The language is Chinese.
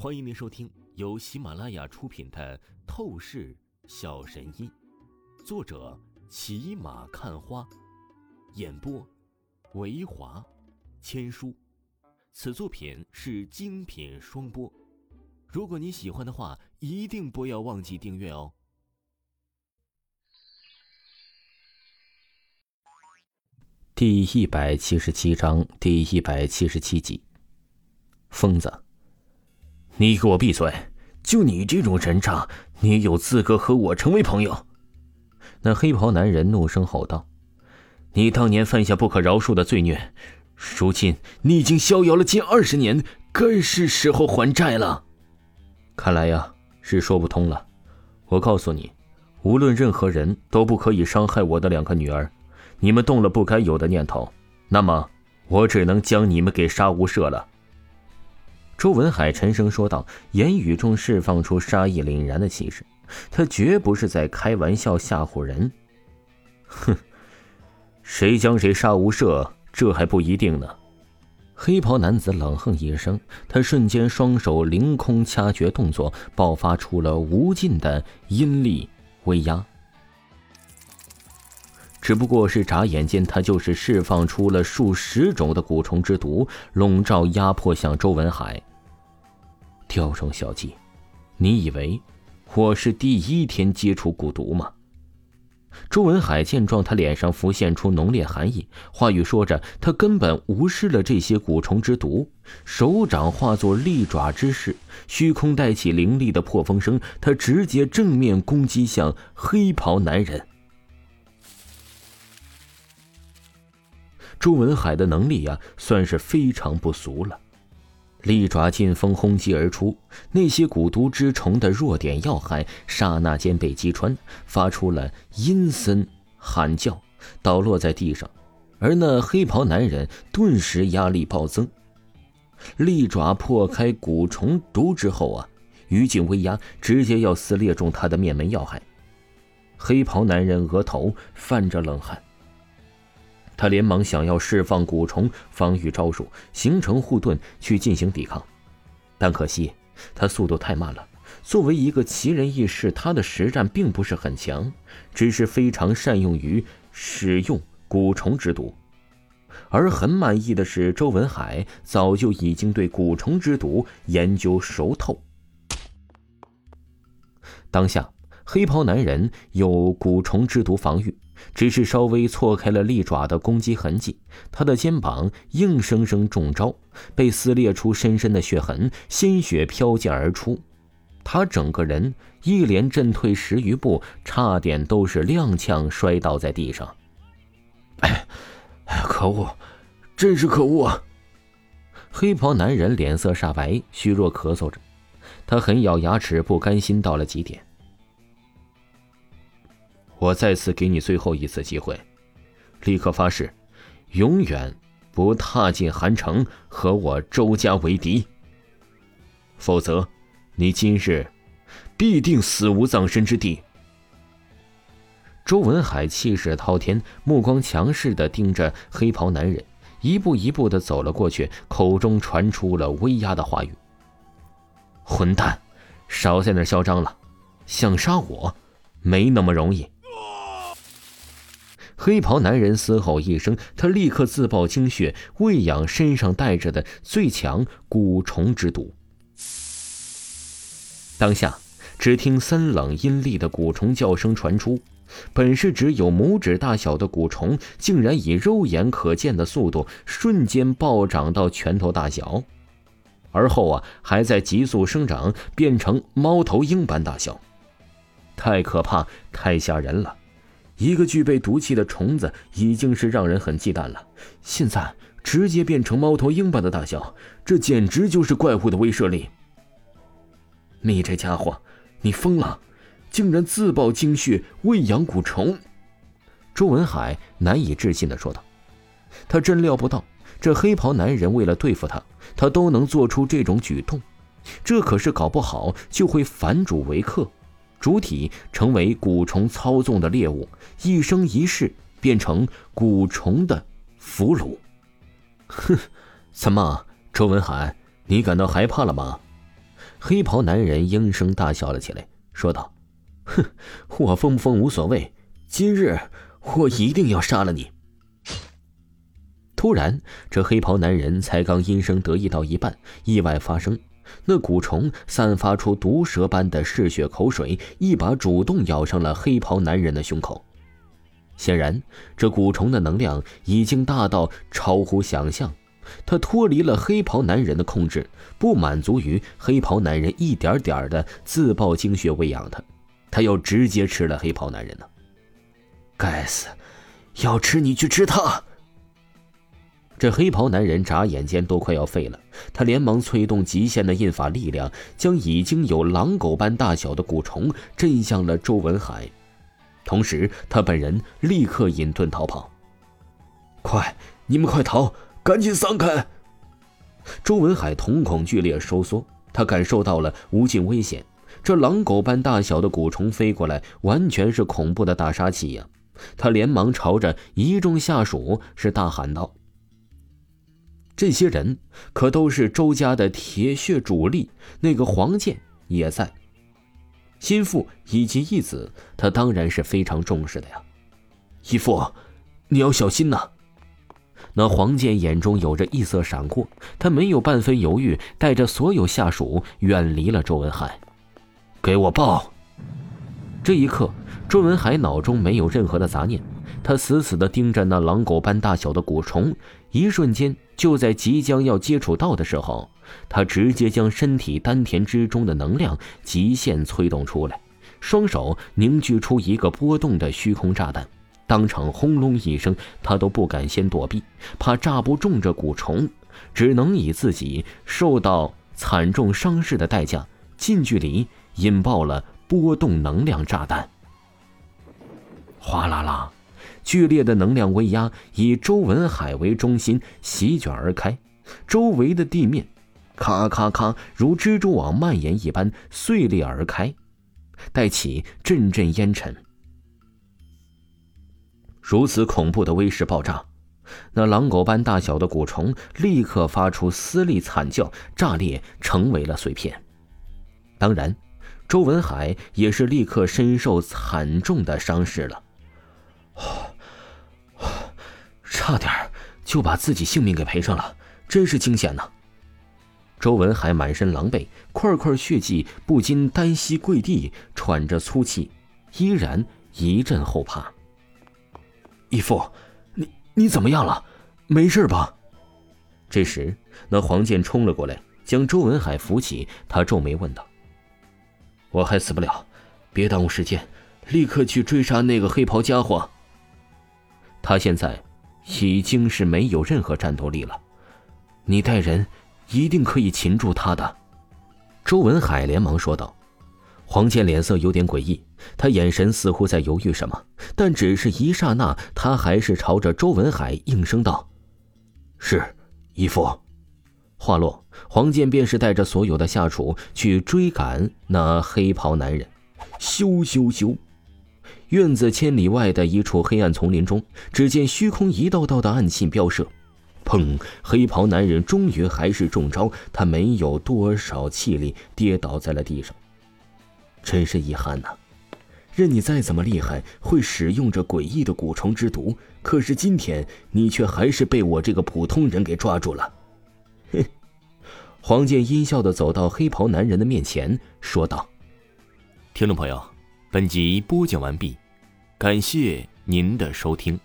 欢迎您收听由喜马拉雅出品的《透视小神医》，作者骑马看花，演播维华千书。此作品是精品双播。如果你喜欢的话，一定不要忘记订阅哦。第一百七十七章第一百七十七集，疯子。你给我闭嘴！就你这种人渣，你有资格和我成为朋友？那黑袍男人怒声吼道：“你当年犯下不可饶恕的罪孽，如今你已经逍遥了近二十年，该是时候还债了。看来呀，是说不通了。我告诉你，无论任何人都不可以伤害我的两个女儿。你们动了不该有的念头，那么我只能将你们给杀无赦了。”周文海沉声说道，言语中释放出杀意凛然的气势。他绝不是在开玩笑吓唬人。哼，谁将谁杀无赦，这还不一定呢。黑袍男子冷哼一声，他瞬间双手凌空掐诀动作，爆发出了无尽的阴力威压。只不过是眨眼间，他就是释放出了数十种的蛊虫之毒，笼罩压迫向周文海。雕虫小技，你以为我是第一天接触蛊毒吗？周文海见状，他脸上浮现出浓烈寒意，话语说着，他根本无视了这些蛊虫之毒，手掌化作利爪之势，虚空带起凌厉的破风声，他直接正面攻击向黑袍男人。周文海的能力呀，算是非常不俗了。利爪劲风轰击而出，那些蛊毒之虫的弱点要害，刹那间被击穿，发出了阴森喊叫，倒落在地上。而那黑袍男人顿时压力暴增，利爪破开蛊虫毒之后啊，余劲威压直接要撕裂中他的面门要害。黑袍男人额头泛着冷汗。他连忙想要释放蛊虫防御招数，形成护盾去进行抵抗，但可惜他速度太慢了。作为一个奇人异士，他的实战并不是很强，只是非常善用于使用蛊虫之毒。而很满意的是，周文海早就已经对蛊虫之毒研究熟透。当下，黑袍男人有蛊虫之毒防御。只是稍微错开了利爪的攻击痕迹，他的肩膀硬生生中招，被撕裂出深深的血痕，鲜血飘溅而出。他整个人一连震退十余步，差点都是踉跄摔倒在地上。哎，可恶，真是可恶啊！黑袍男人脸色煞白，虚弱咳嗽着，他狠咬牙齿，不甘心到了极点。我再次给你最后一次机会，立刻发誓，永远不踏进韩城和我周家为敌。否则，你今日必定死无葬身之地。周文海气势滔天，目光强势的盯着黑袍男人，一步一步的走了过去，口中传出了威压的话语：“混蛋，少在那嚣张了，想杀我，没那么容易。”黑袍男人嘶吼一声，他立刻自爆精血，喂养身上带着的最强蛊虫之毒。当下，只听森冷阴厉的蛊虫叫声传出，本是只有拇指大小的蛊虫，竟然以肉眼可见的速度瞬间暴涨到拳头大小，而后啊，还在急速生长，变成猫头鹰般大小，太可怕，太吓人了。一个具备毒气的虫子已经是让人很忌惮了，现在直接变成猫头鹰般的大小，这简直就是怪物的威慑力。你这家伙，你疯了，竟然自爆精血喂养蛊虫！周文海难以置信的说道：“他真料不到，这黑袍男人为了对付他，他都能做出这种举动，这可是搞不好就会反主为客。”主体成为蛊虫操纵的猎物，一生一世变成蛊虫的俘虏。哼，怎么，周文海，你感到害怕了吗？黑袍男人应声大笑了起来，说道：“哼，我疯不疯无所谓，今日我一定要杀了你。”突然，这黑袍男人才刚阴声得意到一半，意外发生。那蛊虫散发出毒蛇般的嗜血口水，一把主动咬上了黑袍男人的胸口。显然，这蛊虫的能量已经大到超乎想象，它脱离了黑袍男人的控制，不满足于黑袍男人一点点的自爆精血喂养它，它要直接吃了黑袍男人呢！该死，要吃你去吃他！这黑袍男人眨眼间都快要废了，他连忙催动极限的印法力量，将已经有狼狗般大小的蛊虫震向了周文海，同时他本人立刻隐遁逃跑。快，你们快逃，赶紧散开！周文海瞳孔剧烈收缩，他感受到了无尽危险。这狼狗般大小的蛊虫飞过来，完全是恐怖的大杀器呀！他连忙朝着一众下属是大喊道。这些人可都是周家的铁血主力，那个黄健也在，心腹以及义子，他当然是非常重视的呀。义父，你要小心呐！那黄健眼中有着异色闪过，他没有半分犹豫，带着所有下属远离了周文海。给我报！这一刻，周文海脑中没有任何的杂念，他死死地盯着那狼狗般大小的蛊虫，一瞬间。就在即将要接触到的时候，他直接将身体丹田之中的能量极限催动出来，双手凝聚出一个波动的虚空炸弹，当场轰隆一声，他都不敢先躲避，怕炸不中这蛊虫，只能以自己受到惨重伤势的代价，近距离引爆了波动能量炸弹。哗啦啦。剧烈的能量威压以周文海为中心席卷而开，周围的地面咔咔咔如蜘蛛网蔓延一般碎裂而开，带起阵阵烟尘。如此恐怖的威势爆炸，那狼狗般大小的蛊虫立刻发出撕裂惨叫，炸裂成为了碎片。当然，周文海也是立刻身受惨重的伤势了。差点就把自己性命给赔上了，真是惊险呐！周文海满身狼狈，块块血迹不禁单膝跪地，喘着粗气，依然一阵后怕。义父，你你怎么样了？没事吧？这时，那黄健冲了过来，将周文海扶起，他皱眉问道：“我还死不了，别耽误时间，立刻去追杀那个黑袍家伙。”他现在。已经是没有任何战斗力了，你带人一定可以擒住他的。”周文海连忙说道。黄健脸色有点诡异，他眼神似乎在犹豫什么，但只是一刹那，他还是朝着周文海应声道：“是，义父。”话落，黄健便是带着所有的下属去追赶那黑袍男人。咻咻咻！院子千里外的一处黑暗丛林中，只见虚空一道道的暗器飙射，砰！黑袍男人终于还是中招，他没有多少气力，跌倒在了地上。真是遗憾呐！任你再怎么厉害，会使用这诡异的蛊虫之毒，可是今天你却还是被我这个普通人给抓住了。哼！黄健阴笑的走到黑袍男人的面前，说道：“听众朋友。”本集播讲完毕，感谢您的收听。